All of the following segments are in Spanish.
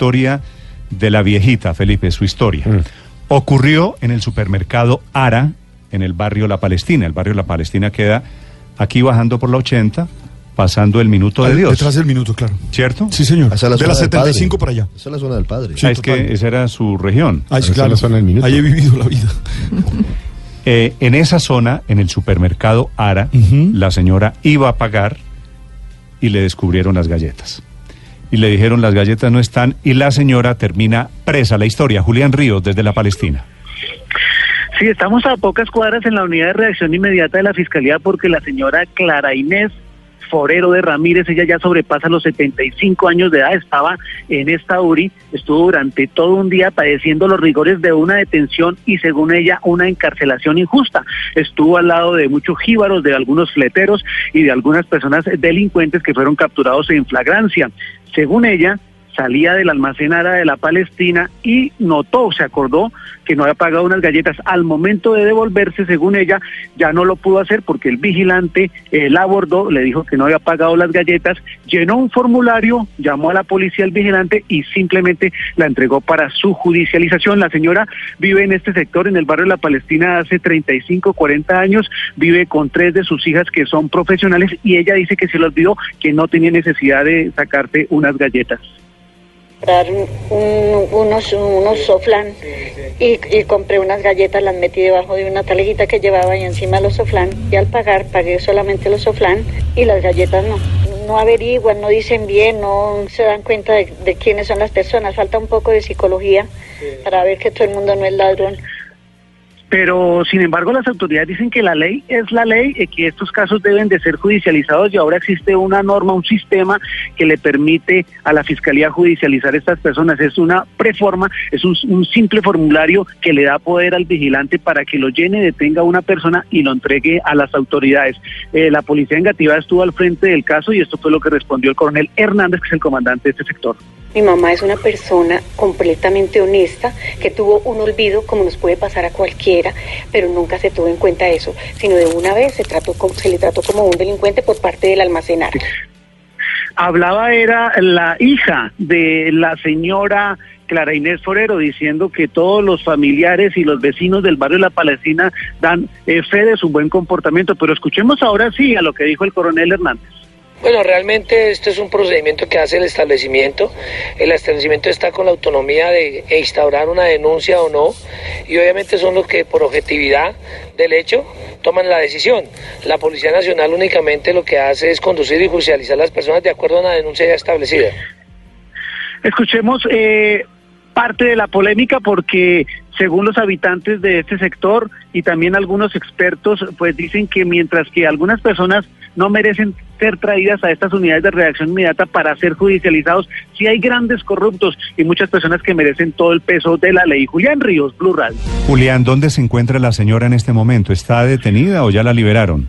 Historia de la viejita, Felipe, su historia. Mm. Ocurrió en el supermercado Ara, en el barrio La Palestina. El barrio La Palestina queda aquí bajando por la 80, pasando el minuto de Al- Dios. Detrás del minuto, claro. ¿Cierto? Sí, señor. Esa es la de la zona del 75 para allá. Esa es la zona del padre. Sí. Ah, es que esa era su región. Ahí sí, Esa es claro. la zona del minuto. Ahí he vivido la vida. Eh, en esa zona, en el supermercado Ara, la señora iba a pagar y le descubrieron las galletas. Y le dijeron las galletas no están y la señora termina presa. La historia, Julián Ríos desde la Palestina. Sí, estamos a pocas cuadras en la unidad de reacción inmediata de la Fiscalía porque la señora Clara Inés Forero de Ramírez, ella ya sobrepasa los 75 años de edad, estaba en esta URI, estuvo durante todo un día padeciendo los rigores de una detención y según ella una encarcelación injusta. Estuvo al lado de muchos jíbaros, de algunos fleteros y de algunas personas delincuentes que fueron capturados en flagrancia. Según ella, salía del almacén Ara de la Palestina y notó, se acordó que no había pagado unas galletas. Al momento de devolverse, según ella, ya no lo pudo hacer porque el vigilante eh, la abordó, le dijo que no había pagado las galletas, llenó un formulario, llamó a la policía al vigilante y simplemente la entregó para su judicialización. La señora vive en este sector, en el barrio de la Palestina, hace 35, 40 años, vive con tres de sus hijas que son profesionales y ella dice que se le olvidó que no tenía necesidad de sacarte unas galletas. Comprar un- un- unos, unos soflán y, y compré unas galletas, las metí debajo de una talejita que llevaba y encima los soflán y al pagar pagué solamente los soflán y las galletas no. No averiguan, no dicen bien, no se dan cuenta de, de quiénes son las personas. Falta un poco de psicología para ver que todo el mundo no es ladrón. Pero, sin embargo, las autoridades dicen que la ley es la ley y que estos casos deben de ser judicializados y ahora existe una norma, un sistema que le permite a la Fiscalía judicializar a estas personas. Es una preforma, es un, simple formulario que le da poder al vigilante para que lo llene, detenga a una persona y lo entregue a las autoridades. Eh, la policía engativa estuvo al frente del caso y esto fue lo que respondió el coronel Hernández, que es el comandante de este sector. Mi mamá es una persona completamente honesta que tuvo un olvido como nos puede pasar a cualquiera, pero nunca se tuvo en cuenta eso, sino de una vez se le trató como un delincuente por parte del almacenar. hablaba era la hija de la señora Clara Inés Forero diciendo que todos los familiares y los vecinos del barrio de La Palestina dan eh, fe de su buen comportamiento. Pero escuchemos ahora sí a lo que dijo el coronel Hernández. Bueno, realmente esto es un procedimiento que hace el establecimiento. El establecimiento está con la autonomía de instaurar una denuncia o no y obviamente son los que por objetividad del hecho toman la decisión. La Policía Nacional únicamente lo que hace es conducir y judicializar a las personas de acuerdo a una denuncia ya establecida. Escuchemos eh, parte de la polémica porque según los habitantes de este sector y también algunos expertos, pues dicen que mientras que algunas personas no merecen ser traídas a estas unidades de reacción inmediata para ser judicializados, sí hay grandes corruptos y muchas personas que merecen todo el peso de la ley. Julián Ríos, Blue Radio. Julián, ¿dónde se encuentra la señora en este momento? ¿Está detenida o ya la liberaron?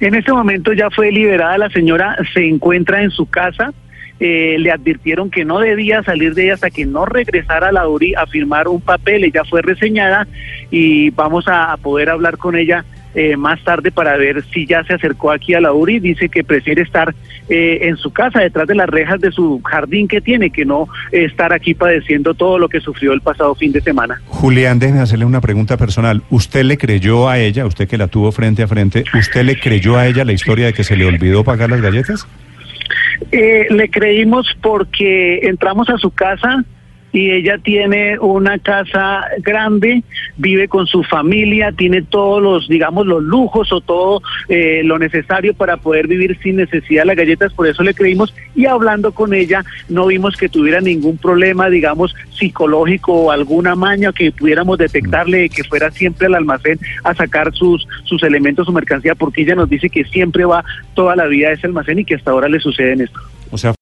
En este momento ya fue liberada la señora, se encuentra en su casa. Eh, le advirtieron que no debía salir de ella hasta que no regresara a la URI a firmar un papel. Ella fue reseñada y vamos a, poder hablar con ella eh, más tarde para ver si ya se acercó aquí a la URI. Dice que prefiere estar eh, en su casa, detrás de las rejas de su jardín que tiene, que no estar aquí padeciendo todo lo que sufrió el pasado fin de semana. Julián, déjeme hacerle una pregunta personal. ¿Usted le creyó a ella, usted que la tuvo frente a frente, ¿usted le creyó a ella la historia de que se le olvidó pagar las galletas? Eh, le creímos porque entramos a su casa y ella tiene una casa grande, vive con su familia, tiene todos los, digamos, los lujos o todo eh, lo necesario para poder vivir sin necesidad de las galletas, por eso le creímos y hablando con ella no vimos que tuviera ningún problema, digamos, psicológico o alguna maña que pudiéramos detectarle, que fuera siempre al almacén a sacar sus, sus elementos, su mercancía, porque ella nos dice que siempre va toda la vida a ese almacén y que hasta ahora le sucede esto. O sea,